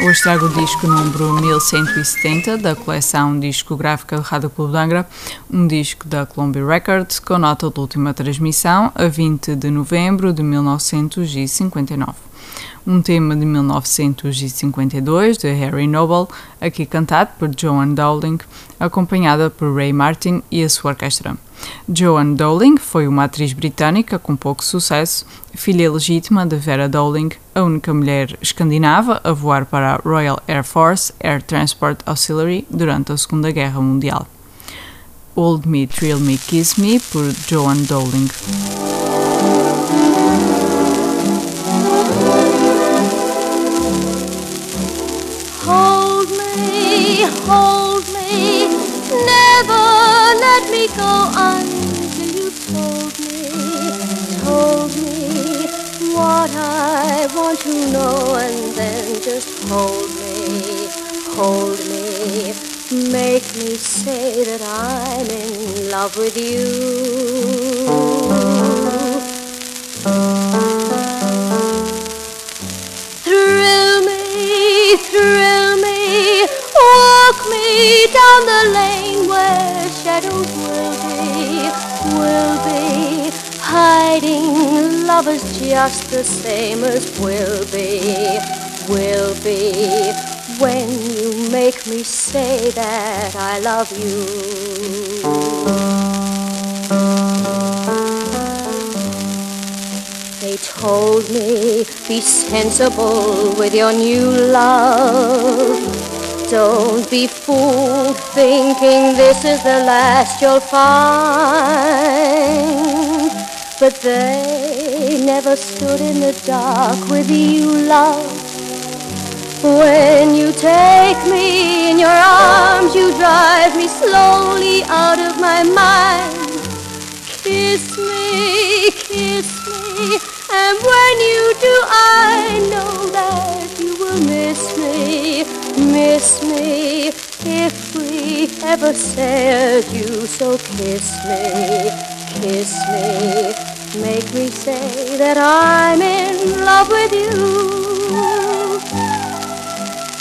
hoje trago o disco número 1170 da coleção discográfica do Rádio Clube de Angra, um disco da Columbia Records com nota de última transmissão a 20 de novembro de 1959 um tema de 1952 de Harry Noble, aqui cantado por Joan Dowling, acompanhada por Ray Martin e a sua orquestra. Joan Dowling foi uma atriz britânica com pouco sucesso, filha legítima de Vera Dowling, a única mulher escandinava a voar para a Royal Air Force Air Transport Auxiliary durante a Segunda Guerra Mundial. Old Me, Thrill Me, Kiss Me, por Joan Dowling. Me go until you told me, told me what I want to know, and then just hold me, hold me, make me say that I'm in love with you. Thrill me, thrill Walk me down the lane where shadows will be, will be hiding lovers just the same as will be, will be when you make me say that I love you. They told me, be sensible with your new love. Don't be fooled thinking this is the last you'll find. But they never stood in the dark with you, love. When you take me in your arms, you drive me slowly out of my mind. Kiss me, kiss me, and when you miss me if we ever said you. So kiss me, kiss me, make me say that I'm in love with you.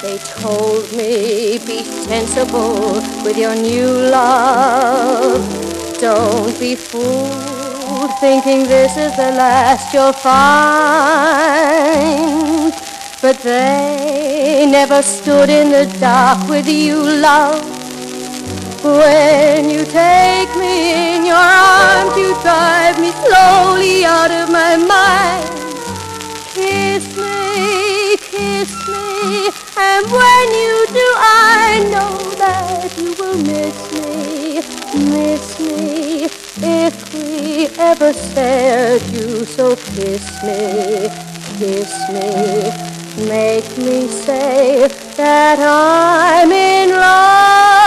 They told me be sensible with your new love. Don't be fooled thinking this is the last you'll find. But they never stood in the dark with you, love. When you take me in your arms, you drive me slowly out of my mind. Kiss me, kiss me, and when you do, I know that you will miss me, miss me, if we ever say you, So kiss me, kiss me make me say that I'm in love